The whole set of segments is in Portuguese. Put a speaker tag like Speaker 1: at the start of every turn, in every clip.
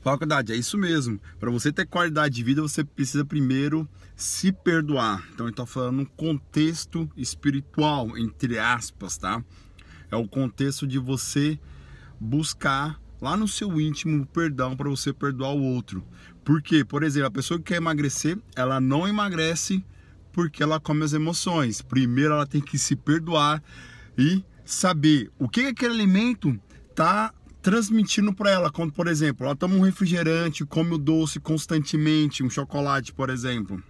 Speaker 1: Faculdade, é isso mesmo. Para você ter qualidade de vida, você precisa primeiro se perdoar. Então, ele está falando um contexto espiritual, entre aspas, tá? É o contexto de você buscar lá no seu íntimo perdão para você perdoar o outro. Porque, por exemplo, a pessoa que quer emagrecer, ela não emagrece porque ela come as emoções. Primeiro ela tem que se perdoar e saber o que aquele alimento tá transmitindo para ela, quando, por exemplo, ela toma um refrigerante, come o doce constantemente, um chocolate, por exemplo.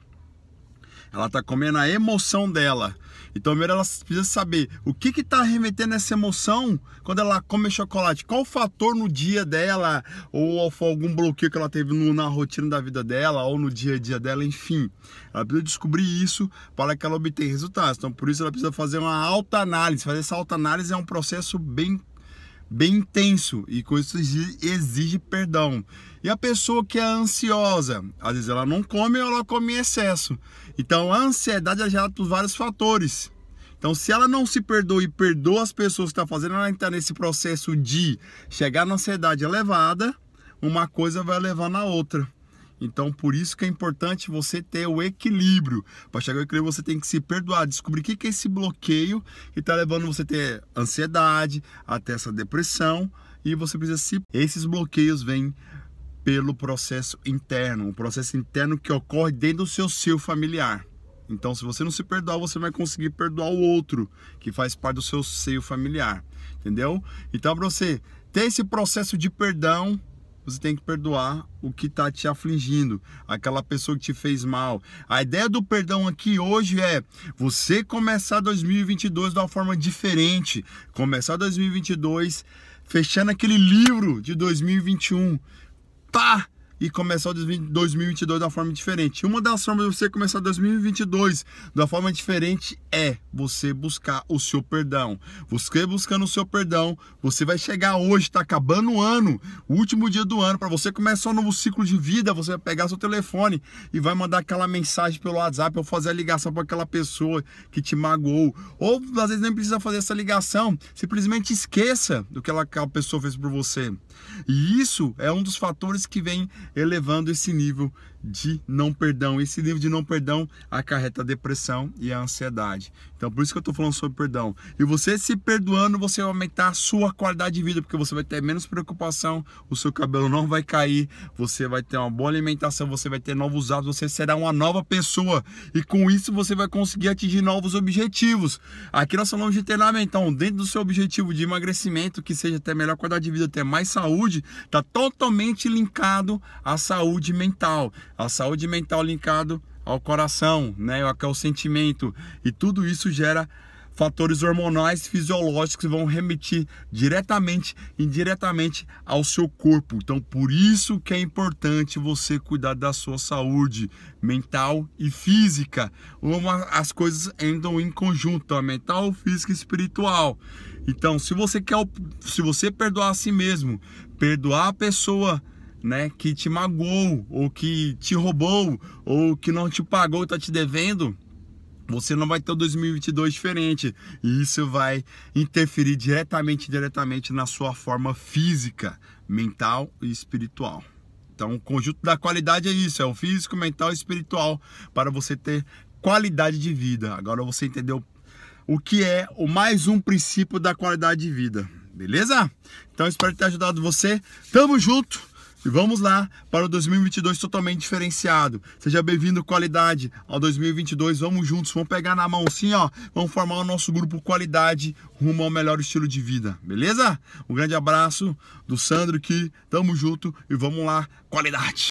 Speaker 1: Ela está comendo a emoção dela. Então, primeiro ela precisa saber o que está remetendo essa emoção quando ela come chocolate. Qual o fator no dia dela, ou algum bloqueio que ela teve no, na rotina da vida dela, ou no dia a dia dela, enfim. Ela precisa descobrir isso para que ela obtenha resultados. Então, por isso ela precisa fazer uma alta análise. Fazer essa alta análise é um processo bem bem intenso e com isso exige, perdão. E a pessoa que é ansiosa, às vezes ela não come ou ela come em excesso. Então a ansiedade é gerada por vários fatores. Então, se ela não se perdoa e perdoa as pessoas que estão tá fazendo, ela está nesse processo de chegar na ansiedade elevada, uma coisa vai levar na outra. Então, por isso que é importante você ter o equilíbrio. Para chegar ao equilíbrio, você tem que se perdoar, descobrir o que é esse bloqueio que está levando você a ter ansiedade, até essa depressão. E você precisa se. Esses bloqueios vêm pelo processo interno, um processo interno que ocorre dentro do seu seu familiar. Então, se você não se perdoar, você vai conseguir perdoar o outro que faz parte do seu seio familiar, entendeu? Então, para você ter esse processo de perdão, você tem que perdoar o que está te afligindo, aquela pessoa que te fez mal. A ideia do perdão aqui hoje é você começar 2022 de uma forma diferente, começar 2022 fechando aquele livro de 2021. Pá! E começar 2022 da forma diferente. Uma das formas de você começar 2022 da forma diferente é você buscar o seu perdão. Você buscando o seu perdão, você vai chegar hoje, está acabando o ano, o último dia do ano, para você começar um novo ciclo de vida, você vai pegar seu telefone e vai mandar aquela mensagem pelo WhatsApp ou fazer a ligação para aquela pessoa que te magoou. Ou às vezes nem precisa fazer essa ligação, simplesmente esqueça do que aquela pessoa fez por você. E isso é um dos fatores que vem elevando esse nível de não perdão. Esse nível de não perdão acarreta a depressão e a ansiedade. Então, por isso que eu estou falando sobre perdão. E você se perdoando, você vai aumentar a sua qualidade de vida, porque você vai ter menos preocupação, o seu cabelo não vai cair, você vai ter uma boa alimentação, você vai ter novos hábitos, você será uma nova pessoa. E com isso você vai conseguir atingir novos objetivos. Aqui nós falamos de treinamento. Então, dentro do seu objetivo de emagrecimento, que seja ter melhor qualidade de vida, ter mais saúde, está totalmente linkado à saúde mental. A saúde mental linkado ao coração, né, ao sentimento. E tudo isso gera fatores hormonais fisiológicos que vão remeter diretamente e indiretamente ao seu corpo. Então, por isso que é importante você cuidar da sua saúde mental e física. Uma, as coisas andam em conjunto, a mental, física e espiritual. Então, se você quer, se você perdoar a si mesmo, perdoar a pessoa né, que te magoou, ou que te roubou, ou que não te pagou está te devendo, você não vai ter o 2022 diferente. E isso vai interferir diretamente, diretamente na sua forma física, mental e espiritual. Então, o conjunto da qualidade é isso, é o físico, mental e espiritual para você ter qualidade de vida. Agora você entendeu o que é o mais um princípio da qualidade de vida. Beleza? Então espero ter ajudado você. Tamo junto. E vamos lá para o 2022 totalmente diferenciado. Seja bem-vindo, qualidade, ao 2022. Vamos juntos, vamos pegar na mão assim, ó. Vamos formar o nosso grupo qualidade rumo ao melhor estilo de vida, beleza? Um grande abraço do Sandro aqui. Tamo junto e vamos lá, qualidade.